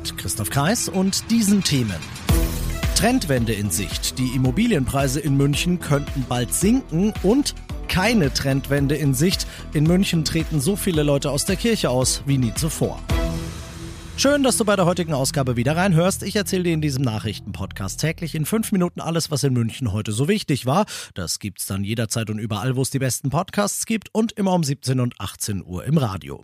Mit Christoph Kreis und diesen Themen. Trendwende in Sicht. Die Immobilienpreise in München könnten bald sinken und keine Trendwende in Sicht. In München treten so viele Leute aus der Kirche aus wie nie zuvor. Schön, dass du bei der heutigen Ausgabe wieder reinhörst. Ich erzähle dir in diesem Nachrichtenpodcast täglich in fünf Minuten alles, was in München heute so wichtig war. Das gibt's dann jederzeit und überall, wo es die besten Podcasts gibt und immer um 17 und 18 Uhr im Radio.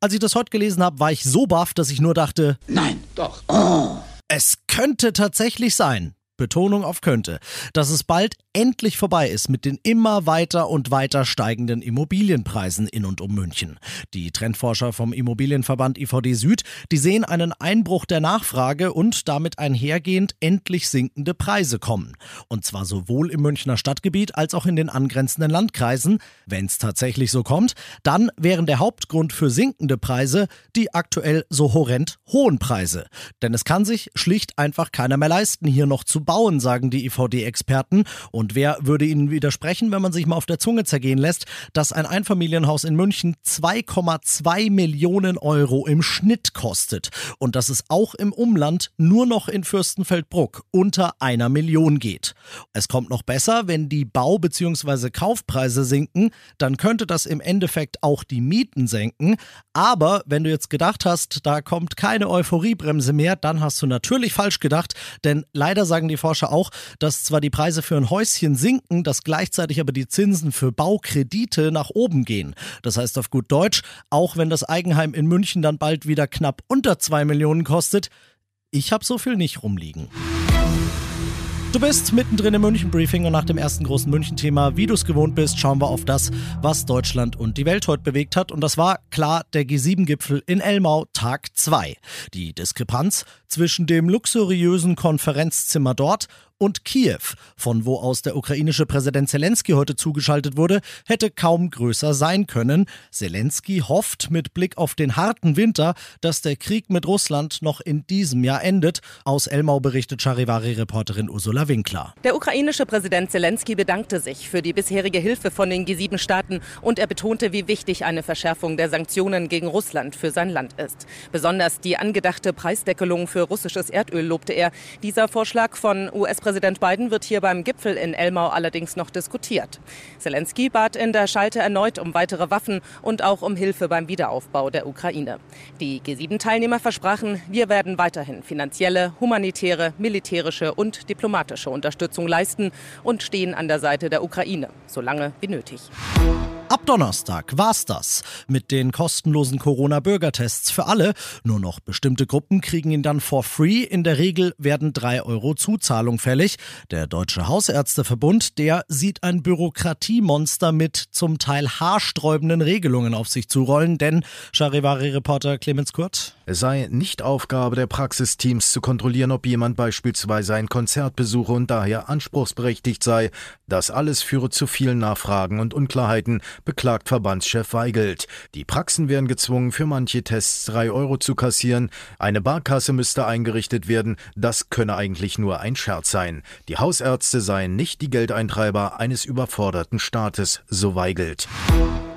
Als ich das heute gelesen habe, war ich so baff, dass ich nur dachte, Nein, doch. Oh. Es könnte tatsächlich sein. Betonung auf könnte, dass es bald endlich vorbei ist mit den immer weiter und weiter steigenden Immobilienpreisen in und um München. Die Trendforscher vom Immobilienverband IVD Süd, die sehen einen Einbruch der Nachfrage und damit einhergehend endlich sinkende Preise kommen. Und zwar sowohl im Münchner Stadtgebiet als auch in den angrenzenden Landkreisen. Wenn es tatsächlich so kommt, dann wären der Hauptgrund für sinkende Preise die aktuell so horrend hohen Preise. Denn es kann sich schlicht einfach keiner mehr leisten, hier noch zu bauen, sagen die IVD-Experten. Und wer würde ihnen widersprechen, wenn man sich mal auf der Zunge zergehen lässt, dass ein Einfamilienhaus in München 2,2 Millionen Euro im Schnitt kostet und dass es auch im Umland nur noch in Fürstenfeldbruck unter einer Million geht. Es kommt noch besser, wenn die Bau- bzw. Kaufpreise sinken, dann könnte das im Endeffekt auch die Mieten senken. Aber wenn du jetzt gedacht hast, da kommt keine Euphoriebremse mehr, dann hast du natürlich falsch gedacht, denn leider sagen die die Forscher auch, dass zwar die Preise für ein Häuschen sinken, dass gleichzeitig aber die Zinsen für Baukredite nach oben gehen. Das heißt auf gut Deutsch, auch wenn das Eigenheim in München dann bald wieder knapp unter 2 Millionen kostet, ich habe so viel nicht rumliegen. Du bist mittendrin im München-Briefing und nach dem ersten großen München-Thema, wie du es gewohnt bist, schauen wir auf das, was Deutschland und die Welt heute bewegt hat. Und das war klar der G7-Gipfel in Elmau, Tag 2. Die Diskrepanz zwischen dem luxuriösen Konferenzzimmer dort und Kiew, von wo aus der ukrainische Präsident Zelensky heute zugeschaltet wurde, hätte kaum größer sein können. Zelensky hofft mit Blick auf den harten Winter, dass der Krieg mit Russland noch in diesem Jahr endet. Aus Elmau berichtet Charivari-Reporterin Ursula Winkler. Der ukrainische Präsident Zelensky bedankte sich für die bisherige Hilfe von den G7-Staaten und er betonte, wie wichtig eine Verschärfung der Sanktionen gegen Russland für sein Land ist. Besonders die angedachte Preisdeckelung für russisches Erdöl lobte er. Dieser Vorschlag von US Präsident Biden wird hier beim Gipfel in Elmau allerdings noch diskutiert. Zelensky bat in der Schalte erneut um weitere Waffen und auch um Hilfe beim Wiederaufbau der Ukraine. Die G7-Teilnehmer versprachen, wir werden weiterhin finanzielle, humanitäre, militärische und diplomatische Unterstützung leisten und stehen an der Seite der Ukraine, solange wie nötig. Ab Donnerstag war's das mit den kostenlosen Corona-Bürgertests für alle. Nur noch bestimmte Gruppen kriegen ihn dann for free. In der Regel werden drei Euro Zuzahlung fällig. Der Deutsche Hausärzteverbund, der sieht ein Bürokratiemonster mit zum Teil haarsträubenden Regelungen auf sich zurollen. Denn Charivari-Reporter Clemens Kurt. Es sei nicht Aufgabe der Praxisteams zu kontrollieren, ob jemand beispielsweise ein Konzert besuche und daher anspruchsberechtigt sei. Das alles führe zu vielen Nachfragen und Unklarheiten beklagt Verbandschef Weigelt. Die Praxen wären gezwungen, für manche Tests drei Euro zu kassieren. Eine Barkasse müsste eingerichtet werden. Das könne eigentlich nur ein Scherz sein. Die Hausärzte seien nicht die Geldeintreiber eines überforderten Staates, so Weigelt.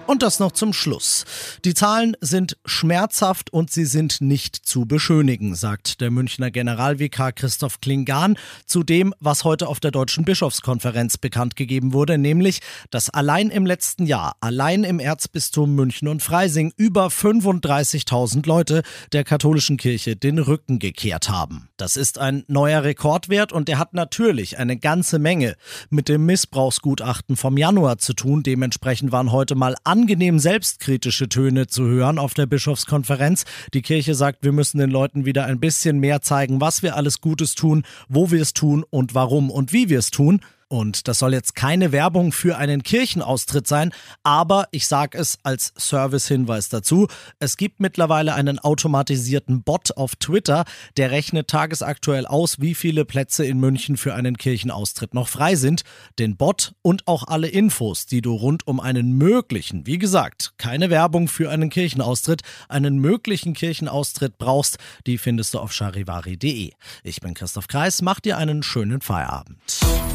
Und das noch zum Schluss. Die Zahlen sind schmerzhaft und sie sind nicht zu beschönigen, sagt der Münchner Generalvikar Christoph Klingan zu dem, was heute auf der Deutschen Bischofskonferenz bekannt gegeben wurde, nämlich, dass allein im letzten Jahr, allein im Erzbistum München und Freising über 35.000 Leute der katholischen Kirche den Rücken gekehrt haben. Das ist ein neuer Rekordwert und der hat natürlich eine ganze Menge mit dem Missbrauchsgutachten vom Januar zu tun. Dementsprechend waren heute mal an angenehm selbstkritische Töne zu hören auf der Bischofskonferenz. Die Kirche sagt, wir müssen den Leuten wieder ein bisschen mehr zeigen, was wir alles Gutes tun, wo wir es tun und warum und wie wir es tun. Und das soll jetzt keine Werbung für einen Kirchenaustritt sein, aber ich sage es als Servicehinweis dazu. Es gibt mittlerweile einen automatisierten Bot auf Twitter, der rechnet tagesaktuell aus, wie viele Plätze in München für einen Kirchenaustritt noch frei sind. Den Bot und auch alle Infos, die du rund um einen möglichen, wie gesagt, keine Werbung für einen Kirchenaustritt, einen möglichen Kirchenaustritt brauchst, die findest du auf charivari.de. Ich bin Christoph Kreis, mach dir einen schönen Feierabend.